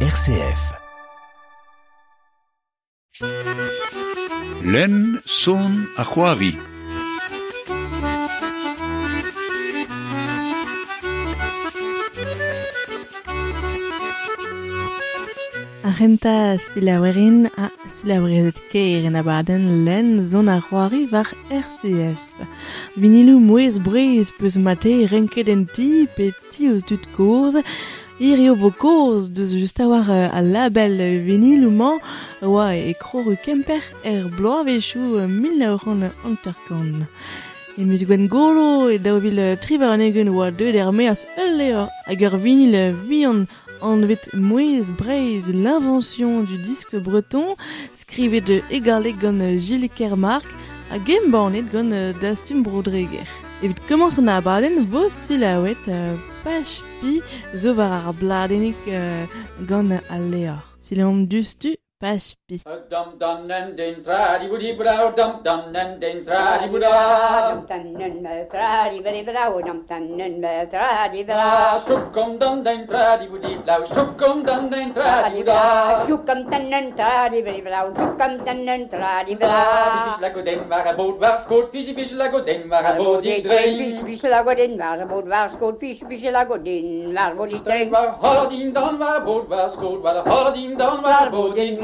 RCF. Len son a c'hoari. Arrenta silawerin a silawrezet keir en abaden len zon a c'hoari war RCF. Vinilou mouez breiz peus mate renket en ti pe ti o tut koz, Irio vo koz deus just a euh, label vinilou man oa e kroru kemper er bloavechou 1900 anterkan. E miz gwen golo e daouvil euh, triver an egen oa deud er meas ul leo hag ur vinil vian an vet mouez breiz l'invention du disque breton skrivet de egarleg gant euh, Gilles Kermark a gembanet gant euh, Dastum Brodreger. evit kemans an abaden vos stilawet uh, pach pi zo war ar bladenik uh, gant al leor. Silaom dustu pach pi. Dum dum nen den tradi budi brau dum dum nen den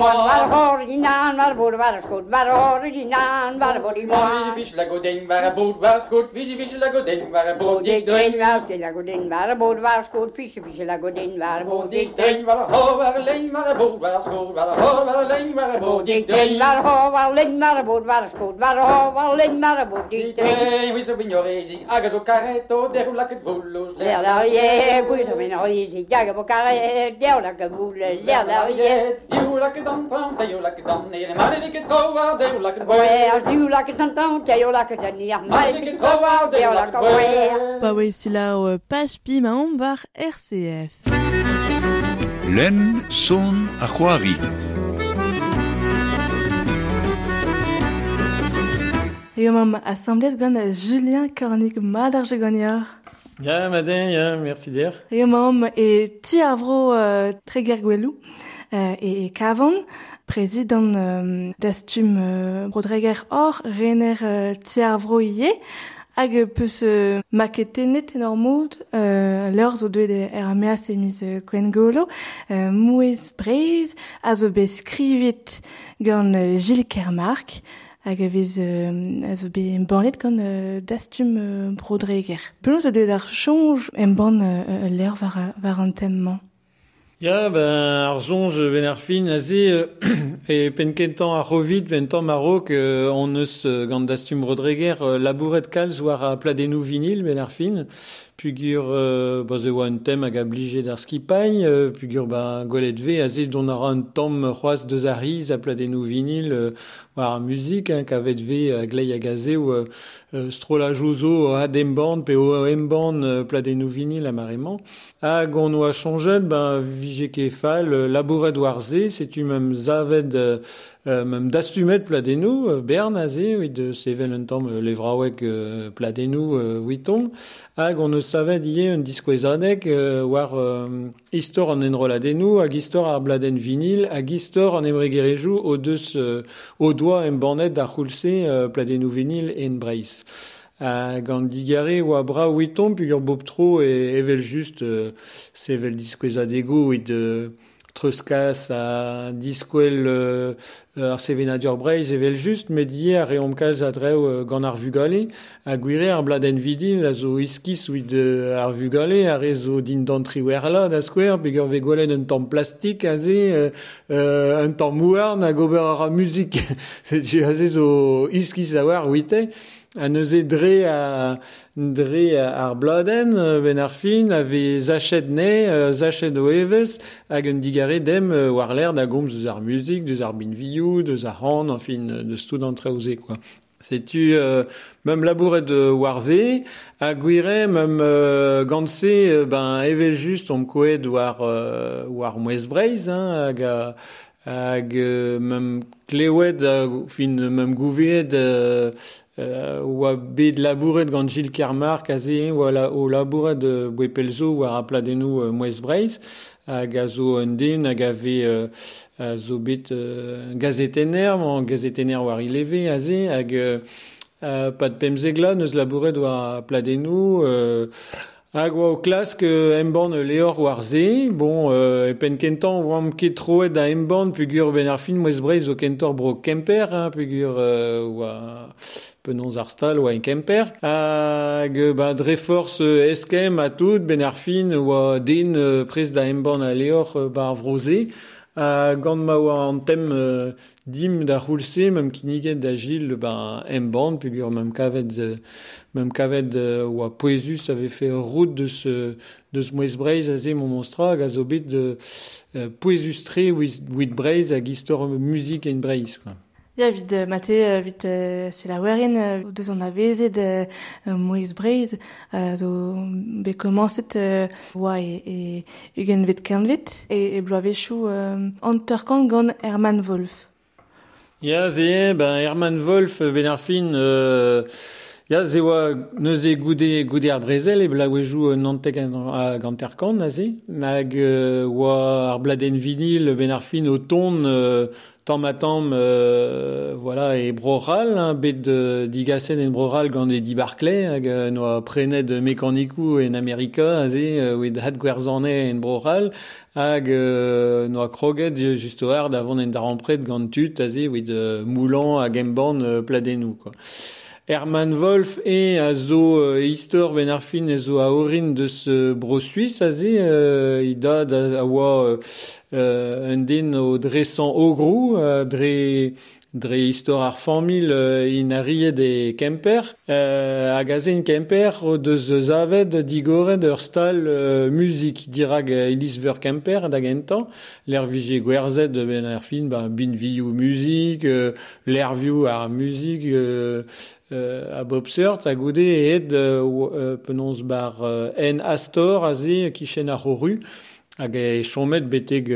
tradi buda Dum tannen me tradi veri brau dum tannen me tradi la brau shukum dum den tradi budi blau shukum dum den tradi buda Shukam tannen tradi veri brau shukam tannen tradi Bis brau la goden var a bod var skot fisi bis la goden var a bod i Bis drein bis la godin var bod var skot bis bis la godin var bod i Drein tren var haladim dan var bod var skot var haladim dan var var bod bod i i var moa hor i nan var bod var skot var hor i nan var bod i Moa bis la goden var a bod var skot fisi bis la goden var a bod i drein Drein var til la godin var bod var skot bis bis la godin var bod Bod i i tren drein var hor var lein var a bod var skot var hor var lein var a bod i drein Var hovar len var bod var skot var hovar len var bod i tren Drein vi så vignoresi agas o carretto deru la che vullos L'air d'arrière, puis on mène ici, gaga pour carré, l'air la caboule, l'air d'arrière. Diu la che dan tram, io la che dan nere, male di che trova, deru la che Ouais, du la que t'entends, t'as la que t'as nier, Male di che trova, deru la che ouais. Pa wei silao uh, pach pi ma om war RCF. Len son a c'hoari. Eo mam assemblez gant uh, Julien Kornik mad ar jegonior. Ya, maden, ya, merci e ti ar vro uh, tre gergwelou uh, e, e kavon, prezidant um, d'astum uh, brodreger Or, rener uh, tiar vro ie, hag peus uh, maketenet en moud uh, leur zo deuet er ameas emiz uh, kwen golo, uh, mouez breiz, a zo be skrivit gant uh, Gilles Kermark, hag a vez euh, a zo be em bornet gant euh, dastum euh, brodreger. Peloz a deuet ar chonj em ban euh, l'er var, var an temman. Ya, ben, ar zonj ven ar fin a ze, euh, e penkentan ar rovid ventan marok, euh, on eus euh, gant dastum Rodreger, euh, labouret kalz war a pladenou vinil ben ar fin, pugur, euh, ba ze oa un tem hag a blije d'ar euh, pugur ba golet ve, a ze don ar an tom c'hoaz deus ar riz a pladenou vinil, euh, war ar muzik, hein, kavet ve a glei hag a ze, ou euh, euh, strola jozo a demband, o emband euh, vinil a Hag on oa chanjet, ben, vije euh, labouret war ze, setu mem zaved, euh, euh, mem dastumet pladenou, euh, bern a oui, de sevel un tamm euh, levraouek euh, pladenou, euh, witon. Hag on eus savet ie un diskouezadek, euh, war euh, istor an enroladenou, hag istor bladen vinil, hag istor an emregerejou o deus euh, o doa en bannet euh, pladenou vinil en breiz. a gant digare oa bra ouiton pugur bob tro e evel just euh, sevel diskouezad ego et de treuskas a diskouel euh, ar sevenadur just met ie a reom kalz a dreo euh, gant ar vugale a ar vidil a zo iskis ouit de ar vugale a rezo din dantri werla da skwer pegur ve un tamm plastik a euh, euh, un mouarn a gober ar muzik setu a zo iskis a a neuze dre a dre ar bladen ben ar fin a ve zachet ne euh, zachet o un digare dem euh, war l'air da gomz eus ar muzik deus ar bin viou deus ar han en fin deus an traoze quoi. Setu euh, mem labouret de warze, a gwire mem euh, gantse euh, ben evel just om war, euh, war mouez hein, hag hag euh, klevet a fin mem gouvet euh, uh, oa bet labouret gant Gilles Kermar kaze oa la, o labouret de bwepelzo oa rapladenou euh, Moez Breiz hag a zo un den hag a ve uh, a zo bet euh, gazetener, man gazetener war i leve a ze hag euh, uh, pat pemzegla neus labouret oa pladenou euh, Hag oa o klask euh, emban leor war ze, bon, euh, e pen kentan oam ket troet da emban pugur ben ar fin o kentor bro kemper, hein, pugur euh, oa penons ar stal oa kemper. Hag ba dre euh, eskem a tout ben ar fin oa euh, da a leor euh. A gant ma euh, dim da c'houlse, mem kiniget da gil ba emban, pugur mem kavet, euh, mem kavet euh, oa poezus ave fait route de ce de ce moez breiz a mon monstra hag a zo bet euh, poezus tre wit, wit breiz hag breiz, quoi. Ya, vid uh, mate, vid se la werin, uh, deus an avezet uh, Moïse Breiz, zo be komanset uh, oa e, e ugen vet kernvet, e, e bloa vechou an turkan gant Herman Wolf. Ya, yeah, ze, ben, Herman Wolf, ben ar fin... euh... ya, ze oa neuze goude, goude ar brezel, e blaouejou nantek a ganterkan, na ze, nag euh, oa ar bladen vinil, ben ar fin, o ton, euh, tamm a tamm, euh, voilà, e broral, hein, bet de digasen en broral gant e di Barclay, hag euh, noa prenet mekanikou en Amerika, a ze, euh, oet hat gwerzane en broral, hag euh, noa kroget euh, just o ar davon en darampret gant tut, a ze, oet euh, moulan hag emban euh, pladenou, quoi. Herman Wolf e a zo euh, istor ben ar fin e zo a orin deus euh, bro suisse a ze euh, i da da a oa euh, un den o dresan ogrou euh, dre dre istor ar famil euh, in e kemper euh, hag a zen kemper deus zavet digoret ur stal euh, musik dirag euh, Elis ver kemper da gentan l'er vije gwerzet ben ar fin ba bin viou musik euh, l'er ar euh, euh, a Bob Surt a goude e ed euh, euh, penons bar en Astor a ze kichen ar horu hag e chomet beteg,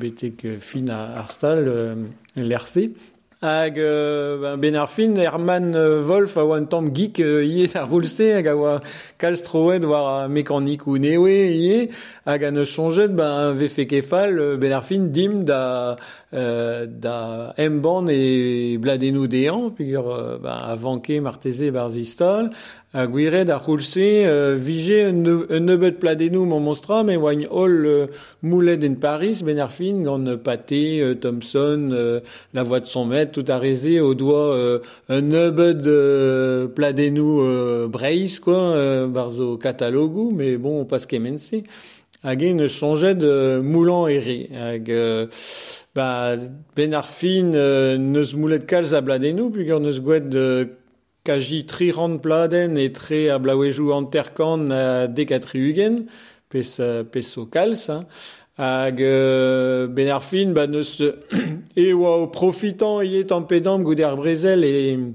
beteg euh, fin ar stal l'RC. Hag euh, ben, ben Herman euh, Wolf a oa un tamm geek euh, iet ar roulse hag a oa kalstroet war a mekanik ou newe ie hag an eus ben vefe kefal euh, ben dim da euh, da emban e bladenou dean pugur euh, ben, a vanke marteze bar zistal a gwiret ar roulse euh, un neubet pladenou mon monstra me oagne hol euh, moulet en Paris ben ar fin gant euh, Thompson, la voix de son maître, tout a rezé au doigt un neubed pladenou euh, Breiz, quoi, barzo catalogou, mais bon, pas kemense. Hag e ne changet de moulan ere. Hag, euh, ba, ben ar fin euh, neus moulet kalz a bladenou, pugur neus gouet de kaji tri rand pladen e tre a blaouejou anterkan a dekatri ugen, pes, euh, pes o kalz, hein. hag euh, ben brezel e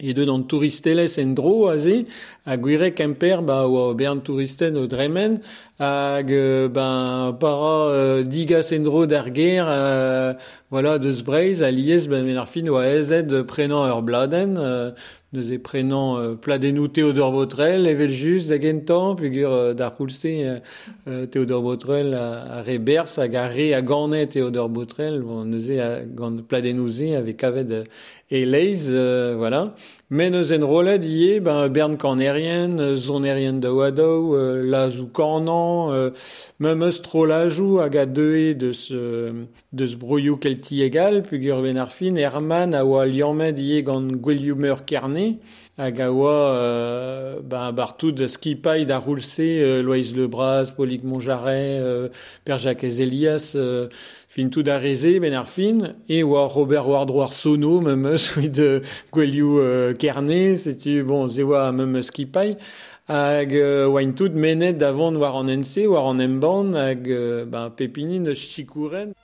e deud an touristelez en dro a gwire kemper ba oa o bern touristen o dremen, hag euh, ben para euh, digas en dro euh, voilà, deus breiz, a liez ben ben ar fin oa ezet prenan ur bladen, euh, deus e prenan euh, pladenou Théodore Botrel, evel just da gentan, pugur euh, d'ar koulse euh, euh, Théodore Botrel a, a re bers hag a re a ganet Théodore Botrel, bon, neuze a gant pladenou ze avec kavet euh, e leiz, euh, voilà. Men eus en rolet ie, ben, bern kanerien, euh, zonerien da oadou, euh, lazou kanan, euh, mem eus tro lajou hag a deue deus, euh, deus broioù kelti egal, pugur ben ar fin, Herman a oa liamet ie gant gwelioumeur kerne, hag a oa euh, ben, bartout da skipay da roulse, euh, Loïs Lebras, Paulique Monjaret, euh, Père Jacques Elias, euh, fin tout da reze ben ar fin, e oa Robert Wardroir Sono, mem eus oui de gwelioù euh, kerne, setu, bon, ze oa mem eus skipay, hag euh, oain tout menet davant war an ense, war an emban, hag euh, ben, pepini neus chikouren.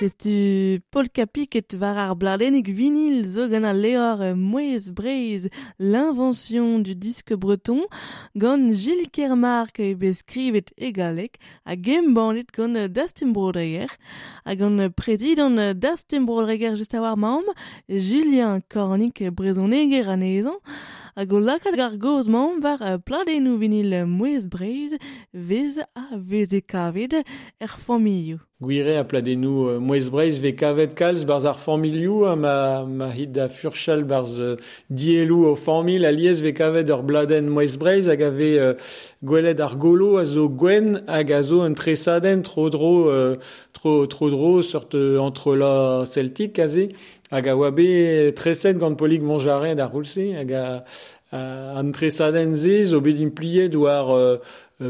Setu Paul Capic var ar bladenik vinil zo gant a lehor euh, Moez Breiz l'invention du disque breton gant Gilles Kermark e beskrivet egalek a game bandit gant Dustin Brodegger a gant euh, Dustin Brodegger just a war maom Julien Cornic brezoneger anezan Hag o lakad gar goz mamm war uh, pladennoù vinil mouez breiz vez a veze kavet er familloù. Gwire a pladennoù euh, mouez breiz ve kavet kalz barz ar familloù ha ma, ma hit da furchal barz euh, dielou o famil a liez ve kavet ur bladen mouez breiz hag ave euh, gwelet ar golo a zo gwen hag a zo un tresaden tro dro, euh, tro, tro dro sort euh, entre la celtique a hag a oa bet tresen gant polig monjaret ar roulse, hag a, a, an tresaden ze zo bet impliet war euh,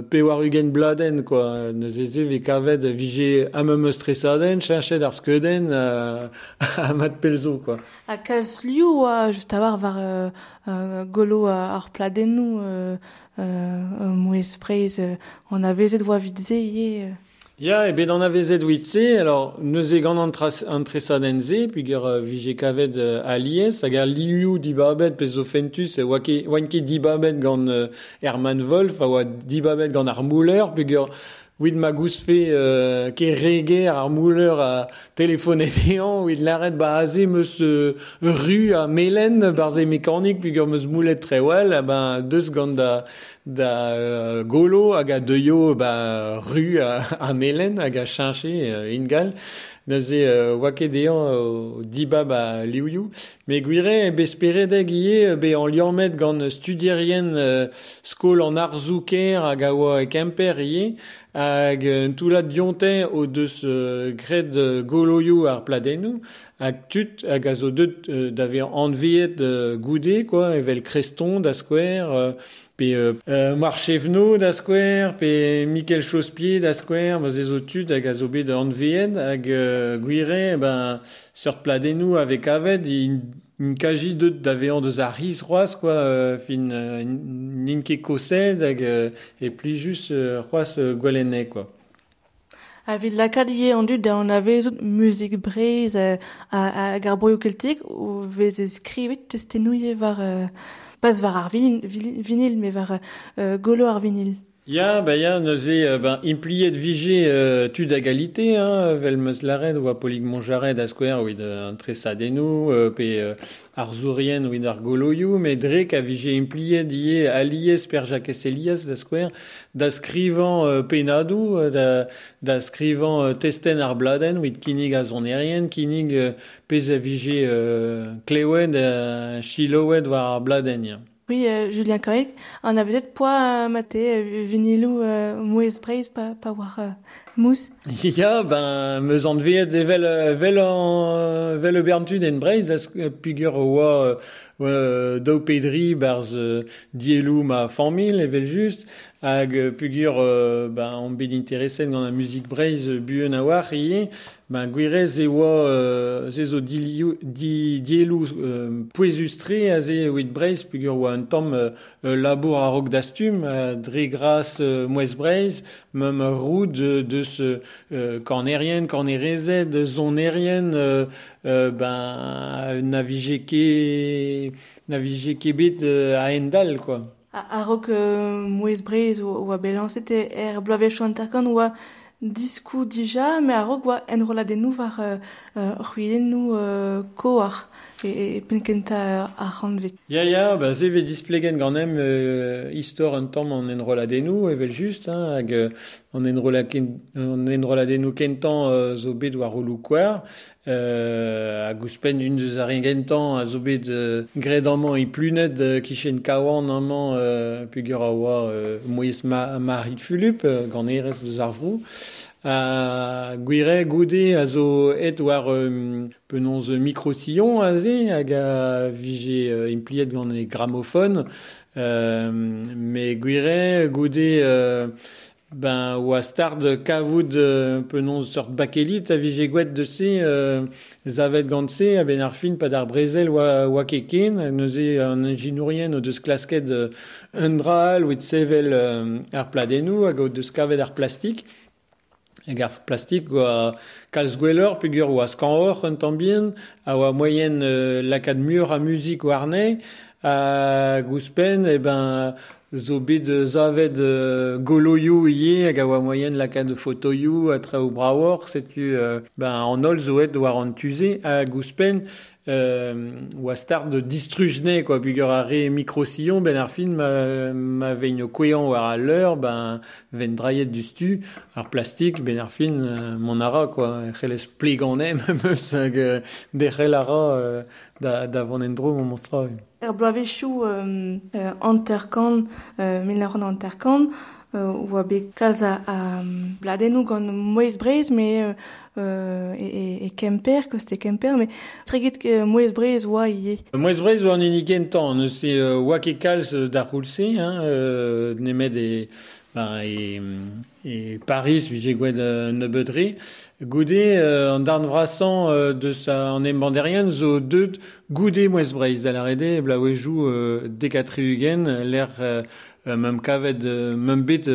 pe war ugen bladen, quoi. Neus eze ve kavet vije am eus tresaden, chanchet ar skeuden euh, a mat pelzo, quoi. A kalz liou, oa, just a war var euh, euh, golo ar pladen nou, euh, euh, mouez prez, euh, on a vezet oa vidze, ie... Euh... Ya, e bet an avezet witse, alors neus e gant an, an tresaden ze, puis euh, vije kavet euh, a liez, hag ar liou dibabet pez zo fentus, e oa ket dibabet euh, Herman Wolf, a oa dibabet gant ar puis ur Ouid ma gousfe euh, ke reger ar mouleur a telefonet ean, ouid laret ba aze meus euh, ru a melen barze mekanik pugur meus moulet trewel, a ben deus gant da, da euh, golo hag a deio ba ru a, a melen hag a chanche euh, ingal. Neuze euh, oa ket ean o dibab a liouiou. Me gwire e besperedeg ie be an liamet gant studierien euh, skol an arzouker hag a oa e kemper ie hag euh, un toulat dionte o deus euh, gred euh, goloioù ar pladennou hag tut hag a zo deut euh, d'ave anviet euh, goude quoi evel kreston da skwer euh, pe euh, euh, Marchevno da skwer pe Michael Chospier da skwer ma zo tud hag a zo bet anviet hag euh, gwire ben sort pladennou avec avet in une kaji deut da vean deus ar riz roaz, quoi, euh, fin euh, nin ket koset hag euh, e pli just euh, roaz euh, gwelenne, quoi. A vid lakad ie an dud da an a vezot muzik breiz euh, a, a gar broio keltik ou vez e skrivet testennou ie var euh, pas var ar vinil, me var euh, golo ar Ya, ba ya, neuze ben, impliet vije euh, tud agalité, hein, vel meus laret oa polig monjaret da skwer oid euh, pe euh, ar zourien me drek a vije impliet ie Jacques Elias da skwer, da skrivan euh, penadou, da, da skrivan euh, testen ar bladen, oid kinig a kinig euh, a euh, klewed, euh, chiloed. Oui, euh, Julien Correc, an a vezet poa euh, mate euh, vinilou mouez breiz pa, pa war euh, mousse. Ja, ben, meus an veet evel, vel, an, vel e berntud en breiz, az pugur oa dao pedri barz dielou ma famil, evel just, hag euh, pugur euh, ben, an bet interessen gant a musik breiz euh, buen a war ie, gwirez e oa euh, ze zo dielou euh, pouezustre a ze oit breiz pugur un tamm euh, euh, labour a euh, mouez breiz, mem roud euh, cornérien, cornérezet, de zonérien, euh, euh, ben, bet euh, a endal, quoi. a rok euh, mouez brez oa belanset er bloavez chantakan oa diskou dija, me a rok oa enroladennoù war euh, euh, c'hwilennoù euh, koar. e penkenta a c'hanvet. Ya, ya, ba, ze ve displegen ganem euh, istor un tamm an enroladennoù, evel just, hein, hag euh, an enroladennoù kentan euh, zo bet war roulou kouar, euh, hag ouspen un deus ar gentan a zo bet euh, gred amman e plunet euh, kichen kawan amman euh, pugur a oa euh, moyes ma, marit fulup, euh, gant erez deus ar vrou, A gwire goude a zo et war um, penonz microsillon a ze hag a vije uh, impliet gant e gramophone. Euh, me gwire goude uh, ben oa start kavout uh, penonz sort bakelit a vije gouet de se uh, zavet gant se a brezel oa, oa keken neuze an inginourien o deus klasket un dral ou sevel uh, ar pladennou hag o deus hag ar plastik oa kalz gweler peogwir oa skan or un tambien a oa moyen euh, lakad mur a musik war ne a gouspen e ben zo bet zavet euh, goloioù ie hag a oa moyen lakad fotoioù a tra o brawor setu euh, ben an ol zo et war an tuze euh, oa start de distrujne quoi. Bugur a re microsillon ben ar ma, ma vein o kwean war a l'heure ben ven draiet du stu ar plastik ben ar euh, mon ara quoi c'helez pleganem meus hag derrel ara euh, da, da en mon monstra Er bloavechou euh, euh, anterkan, euh, milneuron anterkan, euh, oa bet kalz a, a bladennou gant moez breiz, me euh, euh, e, e kemper, koste kemper, me tregit euh, moez breiz oa ie. Moez brez oa an unig entan, ne se euh, oa ket kalz euh, da roulse, hein, euh, nemet e, ben, e, e Paris, vije gwed euh, nebeudre, goude euh, an darn vrasan euh, de sa an embanderien zo deud goude moez brez da la rede, bla oejou euh, dekatri ugen, l'air euh, kavet, euh, mem bet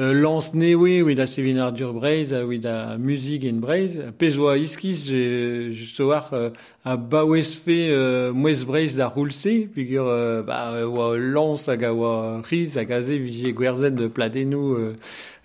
euh, lance newe oui da sevin ar dur breiz, oui da a musik en breiz. Pez oa iskiz, just war euh, a baouez fe euh, mouez breiz da roulse, pigur euh, ba, oa lance hag a oa riz hag a ze vije gwerzet de pladenou euh,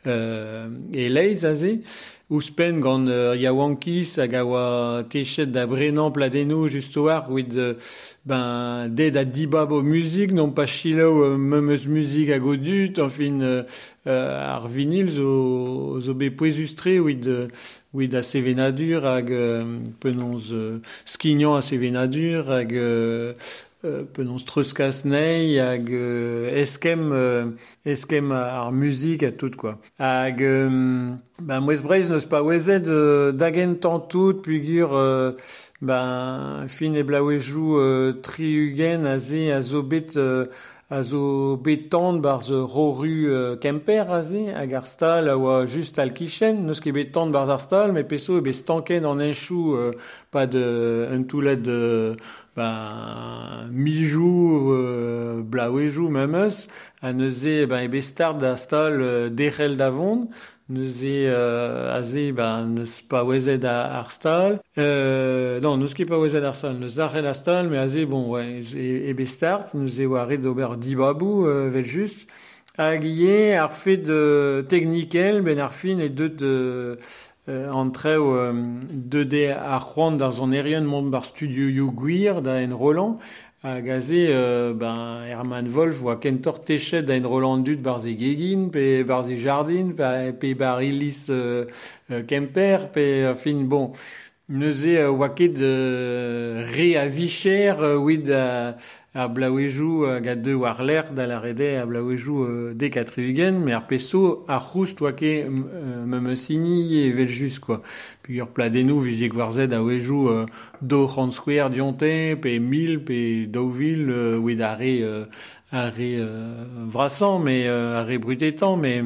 euh, e leiz a ze. Ouspen gant euh, yaouankiz hag a oa techet da brenan pladenou just war oui de ben ded a dibab o musik non pa chilao euh, memeus musik a godut en fin euh, euh, ar vinil zo, zo be poezustre ouid, euh, ouid a sevenadur hag euh, penons euh, skignan a sevenadur hag euh, euh, penons treuskas nei hag euh, eskem euh, eskem ar musik a tout quoi. Hag euh, ben mouez breiz neus pa oezet euh, dagen tantout pugur euh, ben fin e blaouejou euh, tri ugen a ze a zo bet euh, a zo betand bar ze roru euh, kemper a ze hag ar stal a oa just al kichen. Neus ket betand bar ar stal me peso e be stanken an enchou euh, pa de un toulet de ben mijou euh, blaouejou memeus. A neuze ben e be start da stal euh, davon neuze euh, a ze ben neus pa oezet a- ar euh, non neus ket pa oezet ar stal neus ar stal me a ze bon ouais, e, e be start neuze oa ret d'ober dibabou euh, vel just hag ie ar fet de technikel ben ar fin e deut euh, euh, antreo euh, deude ar c'hoant d'ar zon erien mont bar studio you gwir Roland hag a ze euh, ben, Herman Wolf oa kentor techet da Roland dut bar ze gegin pe bar ze jardin pe, euh, euh, kemper pe euh, fin bon neuze euh, oa ket euh, re a vicher euh, ouid a, a blaouejou hag a deux war l'air da la rede a blaouejou euh, de katrugen mais ar peso ar c'houst oa ket euh, me me sini e vel just quoi. Puis ur pladenou vije gwarzet a oejou euh, do c'hant square dionte pe mil pe daouvil euh, ouid a re euh, a re euh, vrasan mais euh, a re brutetan mais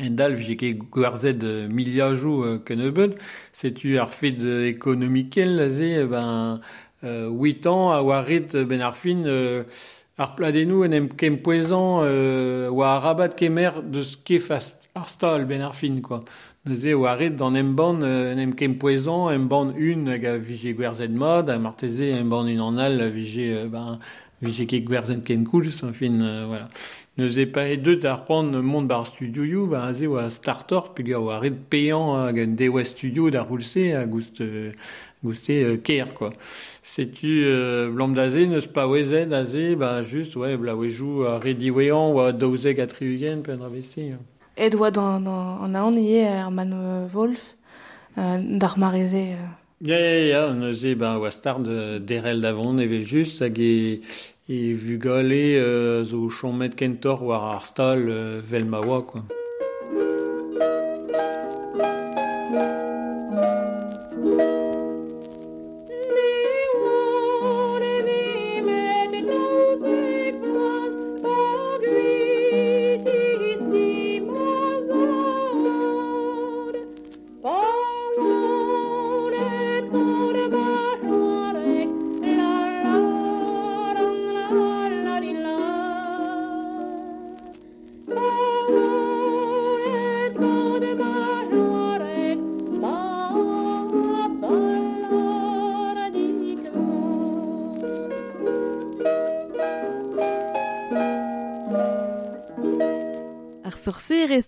en dal vije ket gwarzet euh, miliajou euh, ken beud setu ar euh, ekonomikel a ze eh ben euh, 8 ans a euh, ben ar fin euh, ar pladenou en em kem poezan euh, oa a rabat kemer deus fast ar stal ben ar fin quoi. Neuze oa ret d'an em ban euh, en em kem poezan em ban un hag a vije gwerzet mod a marteze em ban un an al vije euh, ben vije ket gwerzet ken koulz en fin euh, voilà Neuze e deut ar c'hoant mont war ar studioù war aze oa startor peogwir oa ret peian hag an dewa studio da roulse a goust, euh, goust euh, ker, quoi. Setu euh, blam da ze neus pa oezet a ze, ba just, ouais, bla wejou a redi wean oa daouzeg a triugen pe an ravese. Ed oa dans, dans, an aon ie ar man euh, Wolf, euh, d'ar mareze... Euh... Ya, ya, ya, neuze ba oa star de, derel davon, evel just hag e... e vugale euh, zo chomet kentor war ar stal euh, vel ma oa quoi.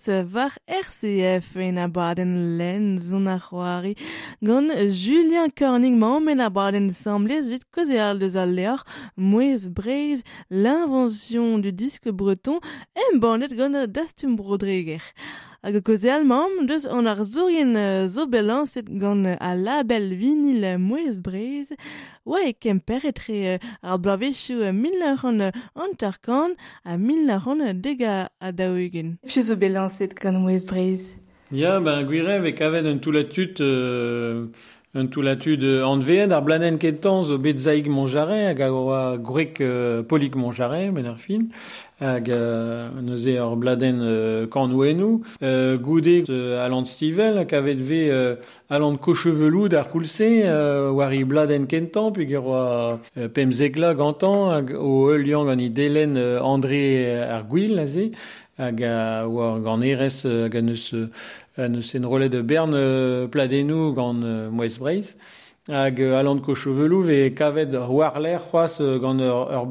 podcast RCF en a baden zon ar c'hoari gant Julien Körning ma men a baden samblez vit koze ar deus al leor mouez breiz l'invention du disque breton en bandet gant dastum brodreger. Hag koze almamm, deus an ar zourien uh, zo belan set gant uh, a label vinil uh, mouez brez, oa e kemper etre ar blavezhioù mil la ran an tarkan a mil la ran dega a dao egen. Zo belan set gant mouez brez? Ya, yeah, ben, gwirev e kavet an toulatut... Euh... un toulatut euh, anveen ar blanen ketan zo bet monjare hag gwrek euh, polik monjare, euh, bladen euh, euh, euh, alant stivel, hag avet ve euh, alant kocheveloud ar koulse, euh, bladen kentan, oa euh, pemzegla gantan, hag o delen André ar gwil, aze, hag a oa gant erez hag de Bern pladenou gant euh, Moez Breiz hag euh, alant ko chevelou ve kavet war l'air c'hoaz euh, gant ur, ur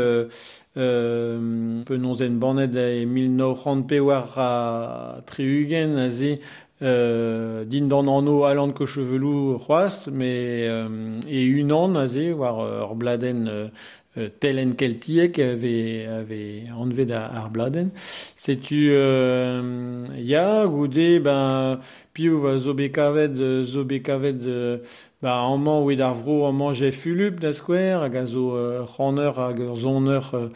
euh, euh, penonzen banet e 1930 pe war a triugen a ze euh, din d'an mais euh, e un an a ze war telen keltiek ave, ave anvet ar bladen. Setu euh, ya, goude, ben, piou va zo bekavet, euh, euh, amman oued ar vro amman je fulup da skwer, hag a euh, c'haneur hag ur zoneur euh,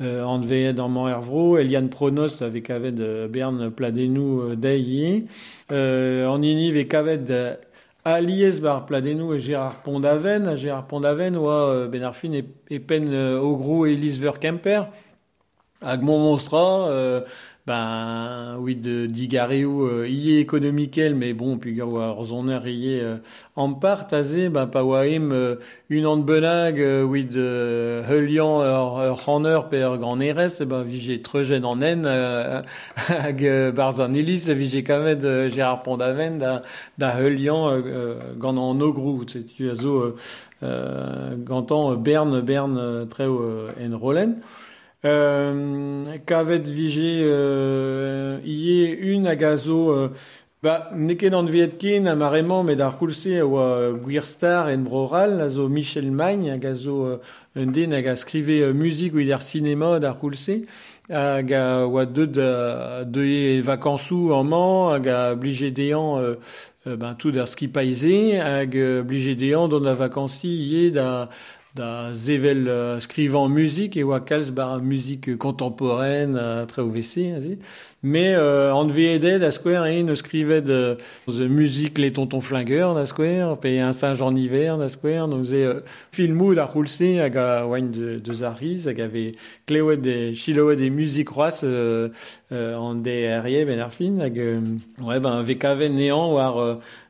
euh, anvet amman ar vro, Eliane Pronost ave kavet euh, bern pladenou euh, deiie. Euh, an ini ve kavet euh, Alies bar pladenou e Gérard Pondaven, a Gérard Pondaven oa euh, ben ar fin e, e pen euh, o gro Elise Verkemper, hag mon monstra, euh, ben, oui, de digareo euh, ie économiquel, mais bon, puis oa ar zoner ie euh, en part, aze, ben, pa oa em euh, un an benag, euh, oui, de heulian ur, ur c'haneur pe ur gant erez, e ben, vije treujen an en, euh, hag euh, barz an elis, vije kamet euh, Gérard Pondaven da, da euh, euh, gant an ogrou, tu a zo euh, euh, gantan euh, Bern, Bern euh, treo euh, en rolen. Euh, kavet vije euh, ie un hag a zo euh, ba neket an viet ken a maremañ met ar koulse a oa gwir star en broral a zo Michel Magne hag a zo euh, un den hag a skrive euh, musik ouid ar sinema d'ar e an man euh, euh, ben tout euh, da zevel uh, skrivan musik e oa kalz bar musik contemporaine uh, tre o vese aze. me uh, an veedet a skwer en eus skrivet uh, the musik les tontons flingueurs da pe un singe en hiver da skwer no ze uh, filmoù da roulse hag a oain de, de zariz hag ave kleouet de chiloet de musik roaz uh, uh, an de errie ben ar fin hag uh, ouais, ben, ve nean war uh, euh,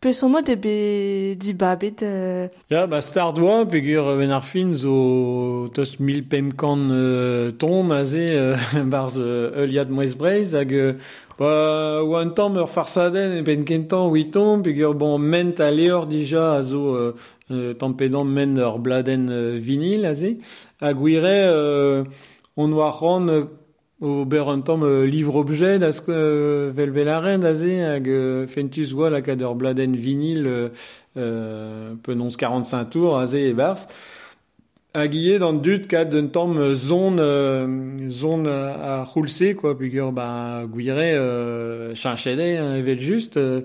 Peus on mod ebe dibabet... Euh... Ya, ba star doa, pegur ven ar fin zo tost mil pemkan euh, ton aze euh, barz euh, euliad moez breiz hag euh, ba oa un tamm ur farsaden e ben kentan witon pegur bon ment a leor dija a zo euh, euh, tampedan men ur bladen euh, vinil aze hag wire euh, on oa ran o ber un tamm euh, livre-objet da euh, vel vel aren aze hag euh, fentus oa la kad ur bladen euh, euh, penons 45 tours aze e bars hag ie d'an dud kad d'un tamm zon euh, zon a, a c'houlse quoi. Peogwir ba gwire euh, chinchede hein, evel just euh,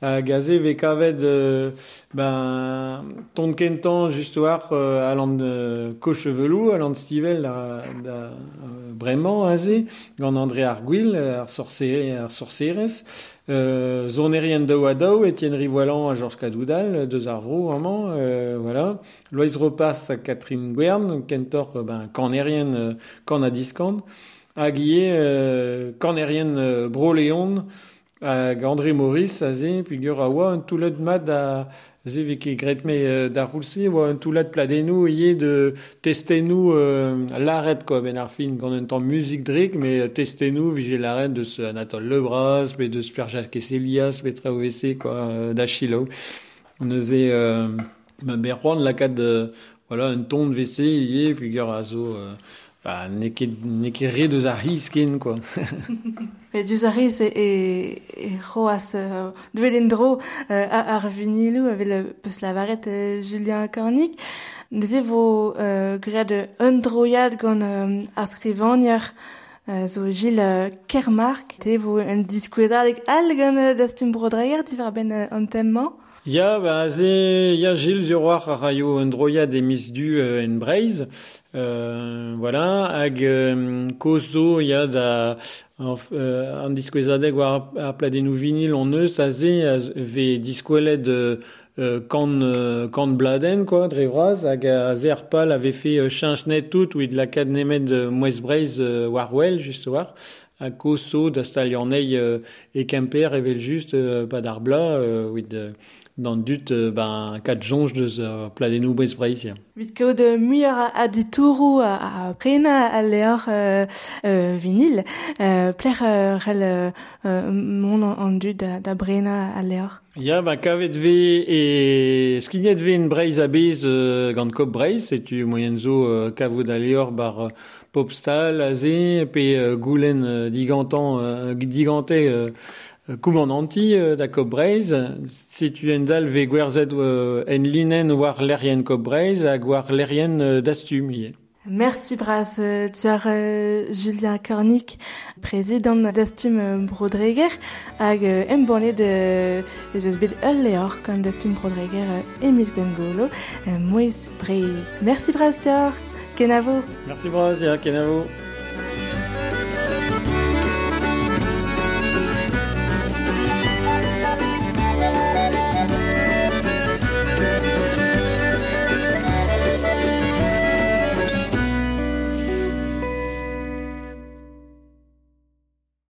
hag aze ve kavet euh, ben ton kentan just war euh, alant euh, kochevelou alant stivel da euh, bremañ aze gant André Arguil ar sorcere euh, daou Etienne Rivoilan a Georges Cadoudal deux arvro vraiment euh, voilà. Loïs Repas a Catherine Guern kentor euh, ben kanerien euh, kan a diskant hag ie euh, euh, Broléon hag André Maurice aze peogwir a oa un toulet mat a Ze vez ket gret me euh, da roulse, oa un toulat pladenou ie de testenou euh, l'arret quoi ben ar fin gant un temps musique drik, mais euh, testenou vije l'arret de ce Anatole Lebras, mais de Sperjas Kesselias, mais tra OVC quoi, euh, d'Achilo. On euse euh, berroan la kat de, voilà, un ton de WC ie, puis gar euh, Bah, ne ket, ne ket re deus ar hiz ken, quoi. Et deus ar hiz e, e, e roas euh, duet en dro euh, ar vinilou avec le peus lavaret euh, Julien Kornik. Neuze vo euh, gred un droiad gant euh, ar skrivanier euh, zo Gilles euh, Kermark. Te vo un diskuezadek al gant euh, dastum brodreier diver ben euh, an temman. Ya, ba, ze, ya Gilles Zuroar a raio un droiad e mis du euh, en Breiz. Euh, voilà, hag euh, kozo ya da euh, an diskouezadeg war ar pladenou vinil on eus a ze a ve diskoueled euh, euh, kan, euh, bladen, quoi, dre vraz, hag a ze ar pal ave fait euh, chinch net tout, ouid la kad nemet euh, mouez Breiz euh, war well, just war, a koso da staliornei euh, e kemper evel just euh, pa d'ar bla, euh, dans dut euh, ben kat jonge deus pladenou mouez Breiz, ya. Vit kao de muier a, a ditourou a, a prena a leor euh, vinil. Pler euh, rel euh, mon an, an dud da, da brena a leor. Ya, ba, kavet ve e skinet ve en Breiz a bez euh, gant kop Breiz, setu moyen zo euh, bar euh, popstal a pe goulen euh, digantan, digante euh, da kop Breiz, setu en dal ve gwerzet euh, en linen war lerien kop Breiz hag war lerien euh. Merci euh, tiar euh, Julien Cornic, président d'Astum euh, Brodreger, hag euh, de ez eus bet ul leor d'Astum Brodreger euh, emis gwengolo, euh, Moïse Breiz. Merci tiar, kenavo. Merci braz, ya, kenavo.